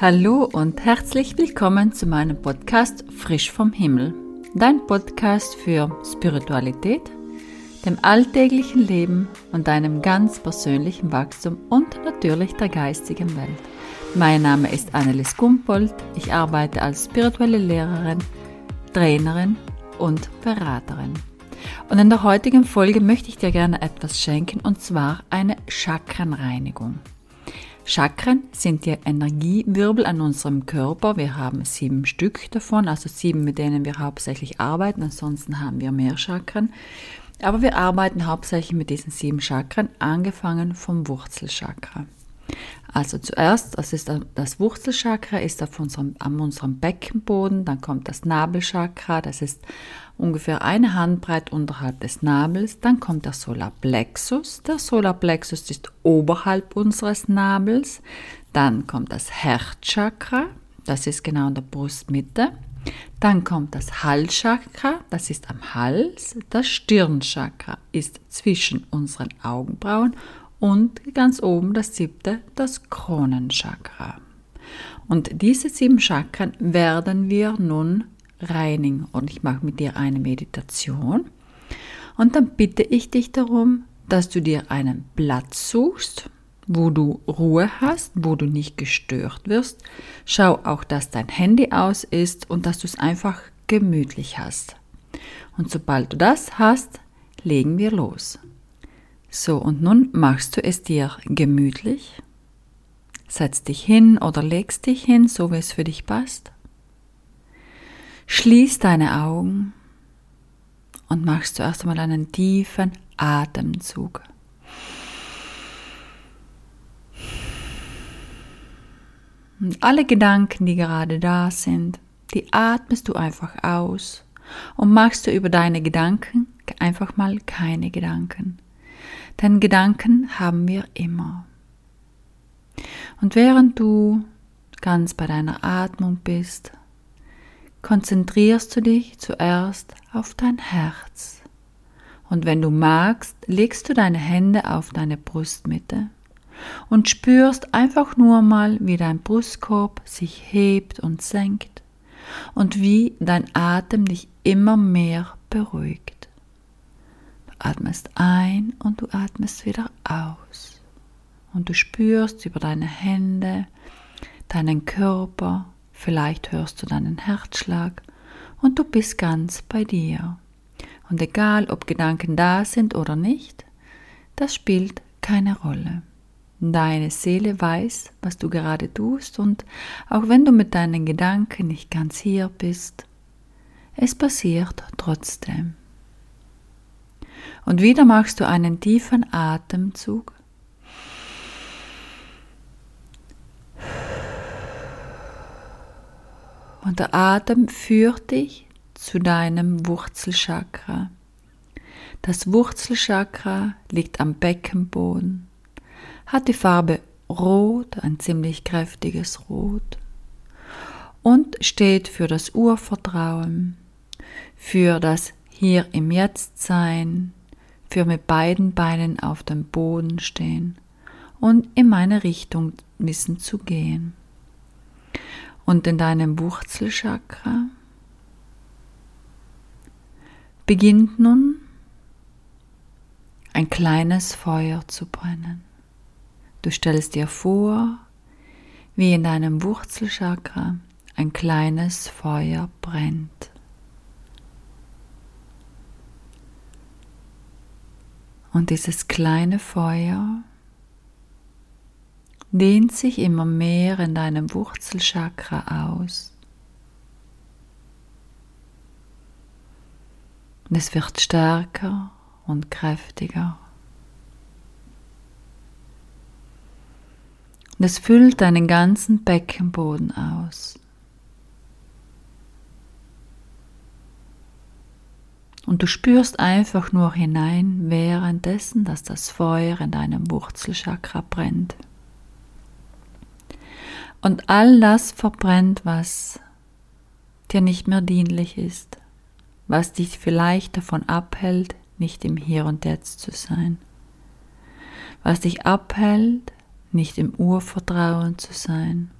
Hallo und herzlich willkommen zu meinem Podcast Frisch vom Himmel. Dein Podcast für Spiritualität, dem alltäglichen Leben und deinem ganz persönlichen Wachstum und natürlich der geistigen Welt. Mein Name ist Annelies Gumpold. Ich arbeite als spirituelle Lehrerin, Trainerin und Beraterin. Und in der heutigen Folge möchte ich dir gerne etwas schenken und zwar eine Chakrenreinigung. Chakren sind die Energiewirbel an unserem Körper. Wir haben sieben Stück davon, also sieben, mit denen wir hauptsächlich arbeiten. Ansonsten haben wir mehr Chakren. Aber wir arbeiten hauptsächlich mit diesen sieben Chakren, angefangen vom Wurzelchakra. Also zuerst, das ist das Wurzelchakra, ist auf unserem, an unserem Beckenboden, dann kommt das Nabelchakra, das ist ungefähr eine Handbreit unterhalb des Nabels, dann kommt der Solarplexus, der Solarplexus ist oberhalb unseres Nabels, dann kommt das Herzchakra, das ist genau in der Brustmitte, dann kommt das Halschakra, das ist am Hals, das Stirnchakra ist zwischen unseren Augenbrauen und ganz oben das siebte, das Kronenchakra. Und diese sieben Chakren werden wir nun reinigen. Und ich mache mit dir eine Meditation. Und dann bitte ich dich darum, dass du dir einen Platz suchst, wo du Ruhe hast, wo du nicht gestört wirst. Schau auch, dass dein Handy aus ist und dass du es einfach gemütlich hast. Und sobald du das hast, legen wir los. So, und nun machst du es dir gemütlich. Setz dich hin oder legst dich hin, so wie es für dich passt. Schließ deine Augen und machst zuerst einmal einen tiefen Atemzug. Und alle Gedanken, die gerade da sind, die atmest du einfach aus und machst du über deine Gedanken einfach mal keine Gedanken. Denn Gedanken haben wir immer. Und während du ganz bei deiner Atmung bist, konzentrierst du dich zuerst auf dein Herz. Und wenn du magst, legst du deine Hände auf deine Brustmitte und spürst einfach nur mal, wie dein Brustkorb sich hebt und senkt und wie dein Atem dich immer mehr beruhigt atmest ein und du atmest wieder aus. Und du spürst über deine Hände, deinen Körper, vielleicht hörst du deinen Herzschlag und du bist ganz bei dir. Und egal, ob Gedanken da sind oder nicht, das spielt keine Rolle. Deine Seele weiß, was du gerade tust und auch wenn du mit deinen Gedanken nicht ganz hier bist, es passiert trotzdem. Und wieder machst du einen tiefen Atemzug. Und der Atem führt dich zu deinem Wurzelchakra. Das Wurzelchakra liegt am Beckenboden, hat die Farbe Rot, ein ziemlich kräftiges Rot, und steht für das Urvertrauen, für das Hier im Jetztsein, für mit beiden Beinen auf dem Boden stehen und in meine Richtung wissen zu gehen. Und in deinem Wurzelchakra beginnt nun ein kleines Feuer zu brennen. Du stellst dir vor, wie in deinem Wurzelchakra ein kleines Feuer brennt. Und dieses kleine Feuer dehnt sich immer mehr in deinem Wurzelchakra aus. Und es wird stärker und kräftiger. Und es füllt deinen ganzen Beckenboden aus. Und du spürst einfach nur hinein, währenddessen, dass das Feuer in deinem Wurzelchakra brennt. Und all das verbrennt, was dir nicht mehr dienlich ist, was dich vielleicht davon abhält, nicht im Hier und Jetzt zu sein, was dich abhält, nicht im Urvertrauen zu sein,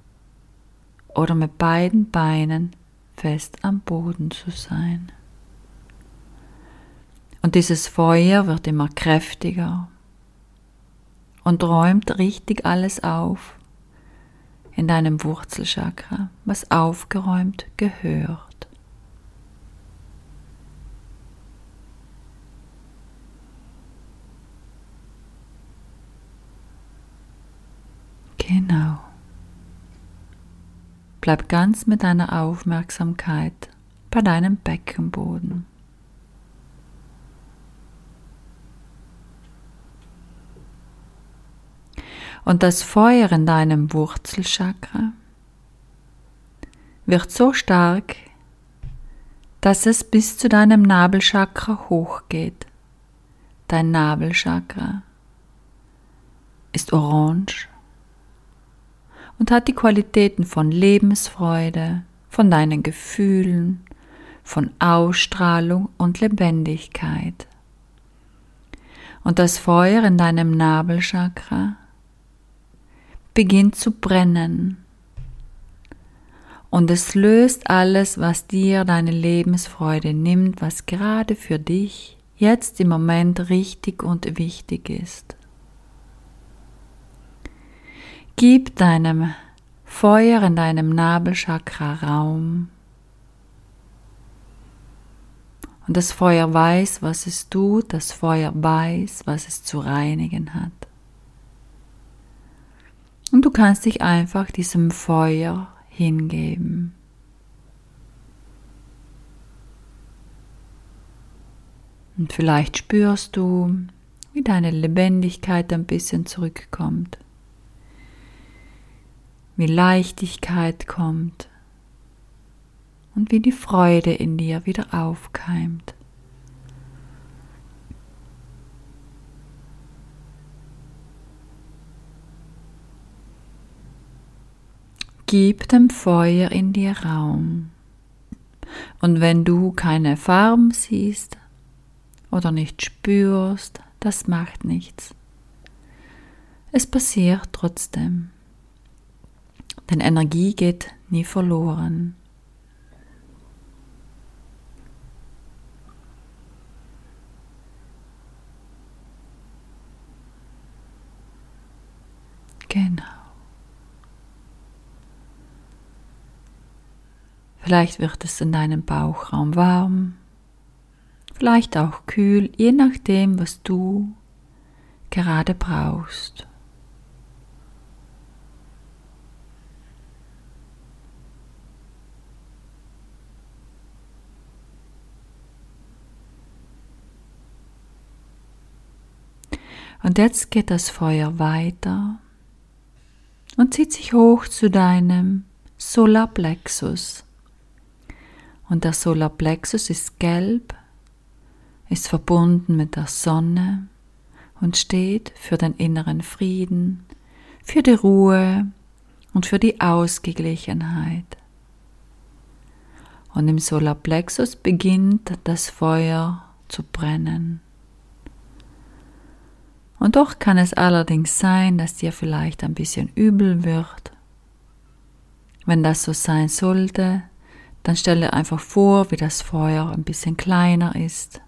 oder mit beiden Beinen fest am Boden zu sein. Und dieses Feuer wird immer kräftiger und räumt richtig alles auf in deinem Wurzelchakra, was aufgeräumt gehört. Genau. Bleib ganz mit deiner Aufmerksamkeit bei deinem Beckenboden. Und das Feuer in deinem Wurzelchakra wird so stark, dass es bis zu deinem Nabelchakra hochgeht. Dein Nabelchakra ist orange und hat die Qualitäten von Lebensfreude, von deinen Gefühlen, von Ausstrahlung und Lebendigkeit. Und das Feuer in deinem Nabelchakra beginnt zu brennen. Und es löst alles, was dir deine Lebensfreude nimmt, was gerade für dich jetzt im Moment richtig und wichtig ist. Gib deinem Feuer in deinem Nabelchakra Raum. Und das Feuer weiß, was es tut, das Feuer weiß, was es zu reinigen hat. Und du kannst dich einfach diesem Feuer hingeben. Und vielleicht spürst du, wie deine Lebendigkeit ein bisschen zurückkommt, wie Leichtigkeit kommt und wie die Freude in dir wieder aufkeimt. Gib dem Feuer in dir Raum. Und wenn du keine Farben siehst oder nicht spürst, das macht nichts. Es passiert trotzdem. Denn Energie geht nie verloren. Genau. Vielleicht wird es in deinem Bauchraum warm, vielleicht auch kühl, je nachdem, was du gerade brauchst. Und jetzt geht das Feuer weiter und zieht sich hoch zu deinem Solarplexus. Und der Solarplexus ist gelb, ist verbunden mit der Sonne und steht für den inneren Frieden, für die Ruhe und für die Ausgeglichenheit. Und im Solarplexus beginnt das Feuer zu brennen. Und doch kann es allerdings sein, dass dir vielleicht ein bisschen übel wird. Wenn das so sein sollte, dann stelle einfach vor, wie das Feuer ein bisschen kleiner ist.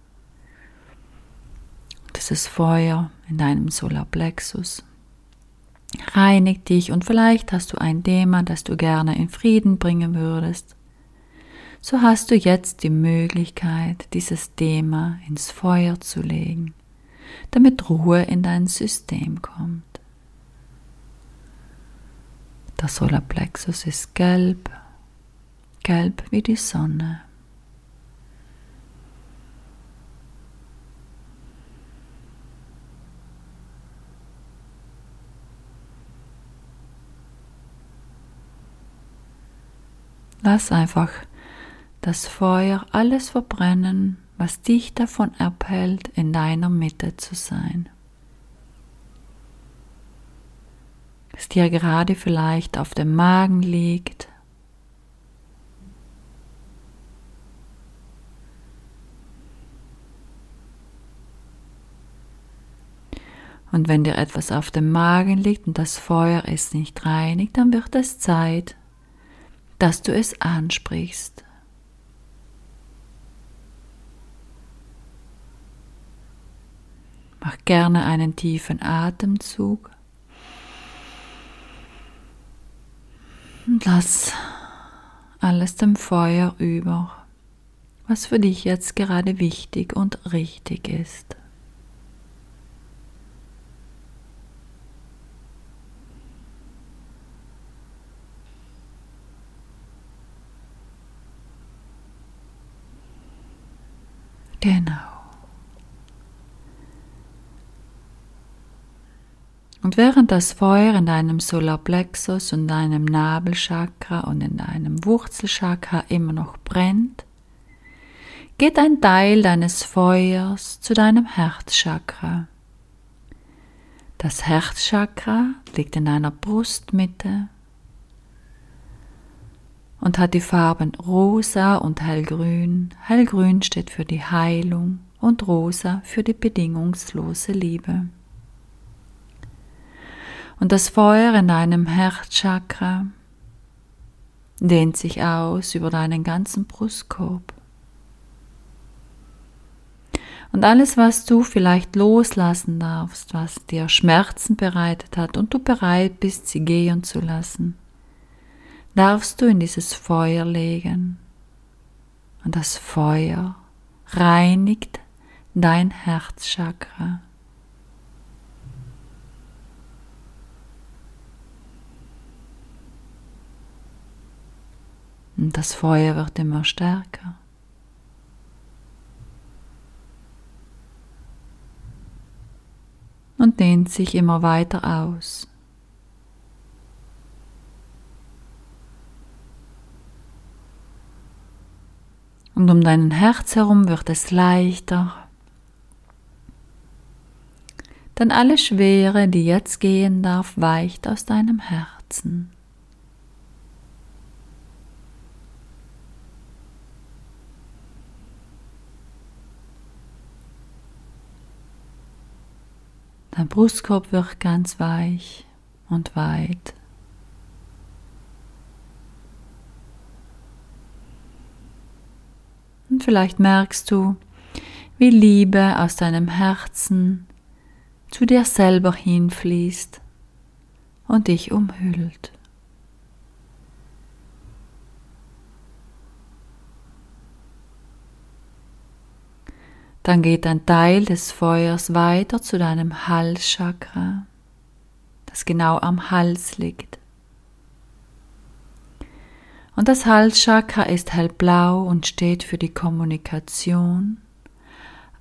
Dieses Feuer in deinem Solarplexus reinigt dich und vielleicht hast du ein Thema, das du gerne in Frieden bringen würdest. So hast du jetzt die Möglichkeit, dieses Thema ins Feuer zu legen, damit Ruhe in dein System kommt. Der Solarplexus ist gelb gelb wie die Sonne. Lass einfach das Feuer alles verbrennen, was dich davon abhält, in deiner Mitte zu sein. Was dir gerade vielleicht auf dem Magen liegt, Und wenn dir etwas auf dem Magen liegt und das Feuer es nicht reinigt, dann wird es Zeit, dass du es ansprichst. Mach gerne einen tiefen Atemzug und lass alles dem Feuer über, was für dich jetzt gerade wichtig und richtig ist. Genau. Und während das Feuer in deinem Solarplexus und deinem Nabelchakra und in deinem Wurzelchakra immer noch brennt, geht ein Teil deines Feuers zu deinem Herzchakra. Das Herzchakra liegt in deiner Brustmitte und hat die Farben rosa und hellgrün. Hellgrün steht für die Heilung und rosa für die bedingungslose Liebe. Und das Feuer in deinem Herzchakra dehnt sich aus über deinen ganzen Brustkorb. Und alles, was du vielleicht loslassen darfst, was dir Schmerzen bereitet hat und du bereit bist, sie gehen zu lassen, darfst du in dieses Feuer legen. Und das Feuer reinigt dein Herzchakra. Und das Feuer wird immer stärker. Und dehnt sich immer weiter aus. Und um dein Herz herum wird es leichter. Denn alle Schwere, die jetzt gehen darf, weicht aus deinem Herzen. Dein Brustkorb wird ganz weich und weit. Und vielleicht merkst du, wie Liebe aus deinem Herzen zu dir selber hinfließt und dich umhüllt. Dann geht ein Teil des Feuers weiter zu deinem Halschakra, das genau am Hals liegt. Und das Halschakra ist hellblau und steht für die Kommunikation,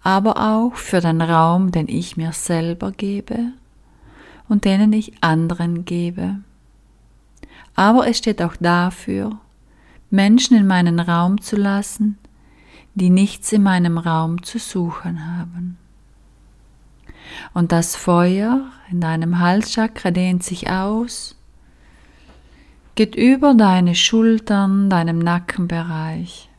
aber auch für den Raum, den ich mir selber gebe und denen ich anderen gebe. Aber es steht auch dafür, Menschen in meinen Raum zu lassen, die nichts in meinem Raum zu suchen haben. Und das Feuer in deinem Halschakra dehnt sich aus geht über deine Schultern, deinem Nackenbereich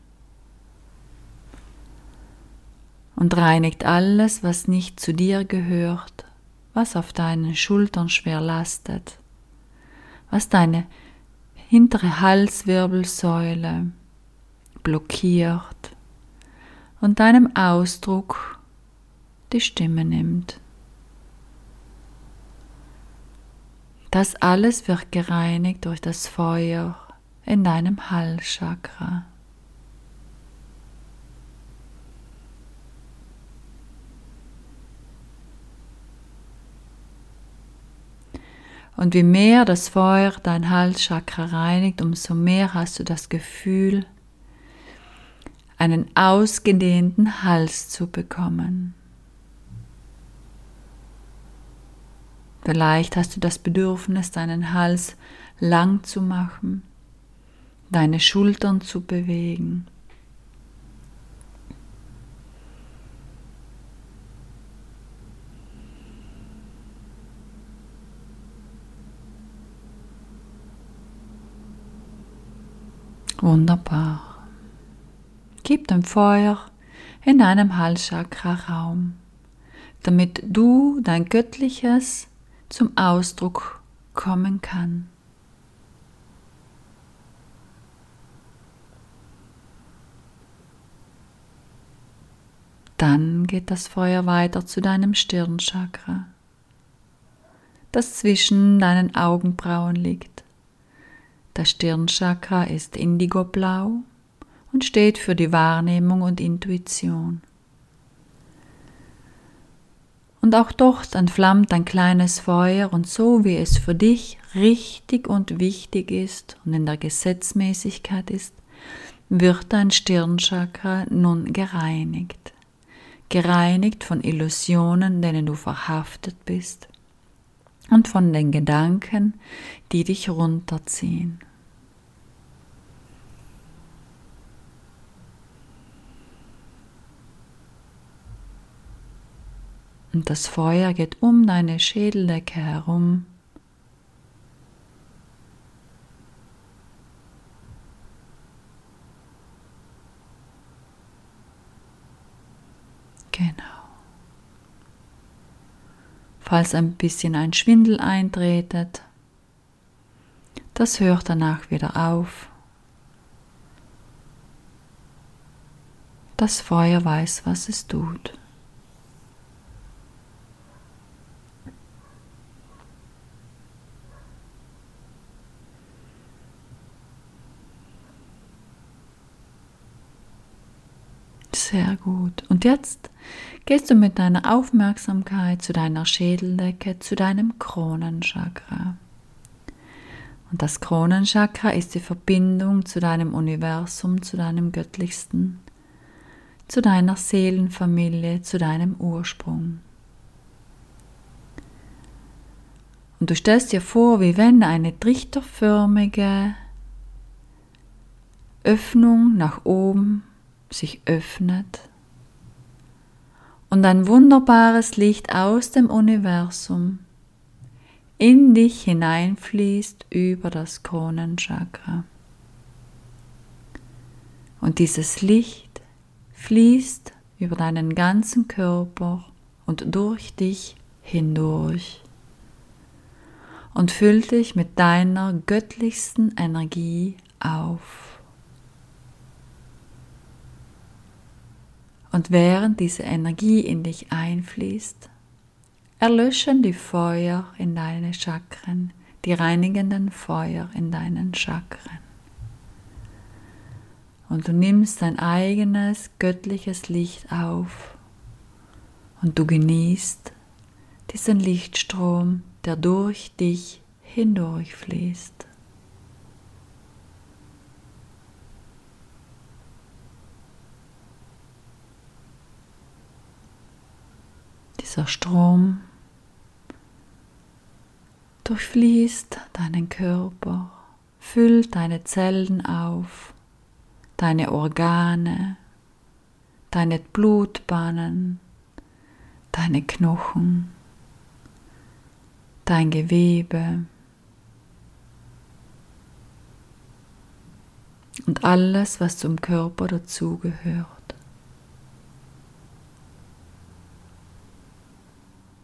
und reinigt alles, was nicht zu dir gehört, was auf deinen Schultern schwer lastet, was deine hintere Halswirbelsäule blockiert und deinem Ausdruck die Stimme nimmt. Das alles wird gereinigt durch das Feuer in deinem Halschakra. Und wie mehr das Feuer dein Halschakra reinigt, umso mehr hast du das Gefühl, einen ausgedehnten Hals zu bekommen. Vielleicht hast du das Bedürfnis, deinen Hals lang zu machen, deine Schultern zu bewegen. Wunderbar gib dem Feuer in deinem Halschakra-Raum, damit du dein Göttliches zum Ausdruck kommen kann. Dann geht das Feuer weiter zu deinem Stirnchakra, das zwischen deinen Augenbrauen liegt. Das Stirnchakra ist indigoblau und steht für die Wahrnehmung und Intuition. Und auch dort entflammt ein kleines Feuer und so wie es für dich richtig und wichtig ist und in der Gesetzmäßigkeit ist, wird dein Stirnchakra nun gereinigt. Gereinigt von Illusionen, denen du verhaftet bist und von den Gedanken, die dich runterziehen. Und das Feuer geht um deine Schädeldecke herum. Genau. Falls ein bisschen ein Schwindel eintretet, das hört danach wieder auf. Das Feuer weiß, was es tut. Sehr gut. Und jetzt gehst du mit deiner Aufmerksamkeit zu deiner Schädeldecke, zu deinem Kronenchakra. Und das Kronenchakra ist die Verbindung zu deinem Universum, zu deinem Göttlichsten, zu deiner Seelenfamilie, zu deinem Ursprung. Und du stellst dir vor, wie wenn eine trichterförmige Öffnung nach oben sich öffnet und ein wunderbares Licht aus dem Universum in dich hineinfließt über das Kronenchakra. Und dieses Licht fließt über deinen ganzen Körper und durch dich hindurch und füllt dich mit deiner göttlichsten Energie auf. Und während diese Energie in dich einfließt, erlöschen die Feuer in deine Chakren, die reinigenden Feuer in deinen Chakren. Und du nimmst dein eigenes göttliches Licht auf und du genießt diesen Lichtstrom, der durch dich hindurchfließt. Dieser Strom durchfließt deinen Körper, füllt deine Zellen auf, deine Organe, deine Blutbahnen, deine Knochen, dein Gewebe und alles, was zum Körper dazugehört.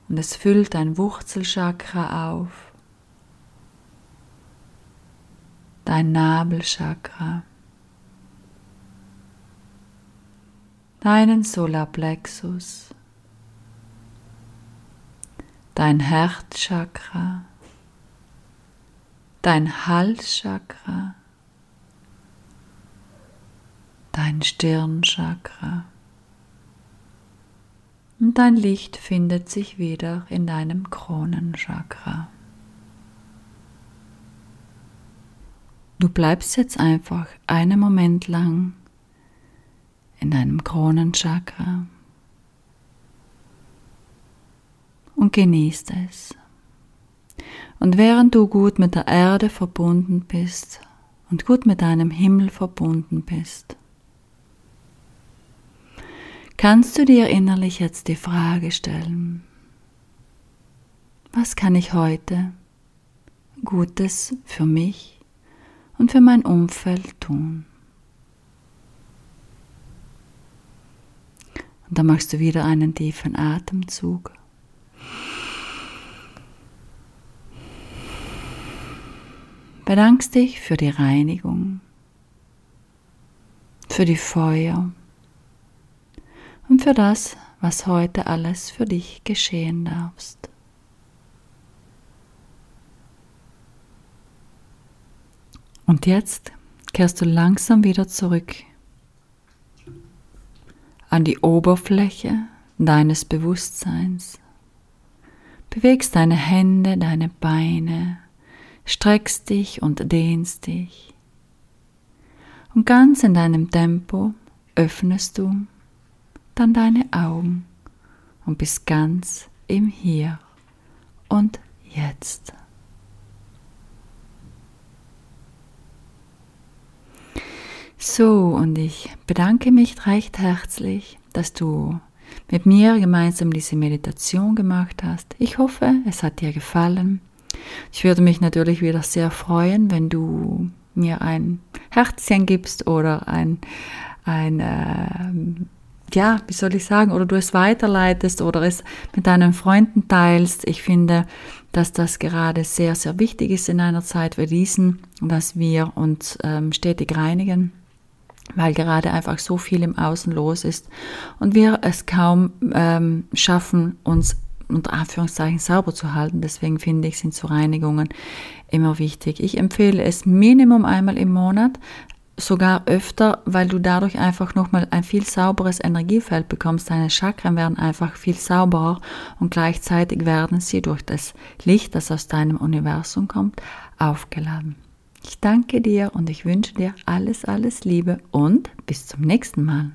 Und es füllt dein Wurzelchakra auf, dein Nabelchakra, deinen Solarplexus, dein Herzchakra, dein Halschakra, dein Stirnchakra und dein Licht findet sich wieder in deinem Kronenchakra. Du bleibst jetzt einfach einen Moment lang in deinem Kronenchakra und genießt es. Und während du gut mit der Erde verbunden bist und gut mit deinem Himmel verbunden bist, kannst du dir innerlich jetzt die Frage stellen, was kann ich heute Gutes für mich und für mein Umfeld tun? Und dann machst du wieder einen tiefen Atemzug. Bedankst dich für die Reinigung, für die Feuer, und für das, was heute alles für dich geschehen darfst. Und jetzt kehrst du langsam wieder zurück an die Oberfläche deines Bewusstseins. Bewegst deine Hände, deine Beine, streckst dich und dehnst dich. Und ganz in deinem Tempo öffnest du dann deine Augen und bist ganz im Hier und Jetzt. So, und ich bedanke mich recht herzlich, dass du mit mir gemeinsam diese Meditation gemacht hast. Ich hoffe, es hat dir gefallen. Ich würde mich natürlich wieder sehr freuen, wenn du mir ein Herzchen gibst oder ein, ein äh, ja, wie soll ich sagen, oder du es weiterleitest oder es mit deinen Freunden teilst. Ich finde, dass das gerade sehr, sehr wichtig ist in einer Zeit wie diesen, dass wir uns ähm, stetig reinigen weil gerade einfach so viel im Außen los ist und wir es kaum ähm, schaffen, uns unter Anführungszeichen sauber zu halten. Deswegen finde ich, sind so Reinigungen immer wichtig. Ich empfehle es Minimum einmal im Monat, sogar öfter, weil du dadurch einfach nochmal ein viel sauberes Energiefeld bekommst. Deine Chakren werden einfach viel sauberer und gleichzeitig werden sie durch das Licht, das aus deinem Universum kommt, aufgeladen. Ich danke dir und ich wünsche dir alles, alles Liebe und bis zum nächsten Mal.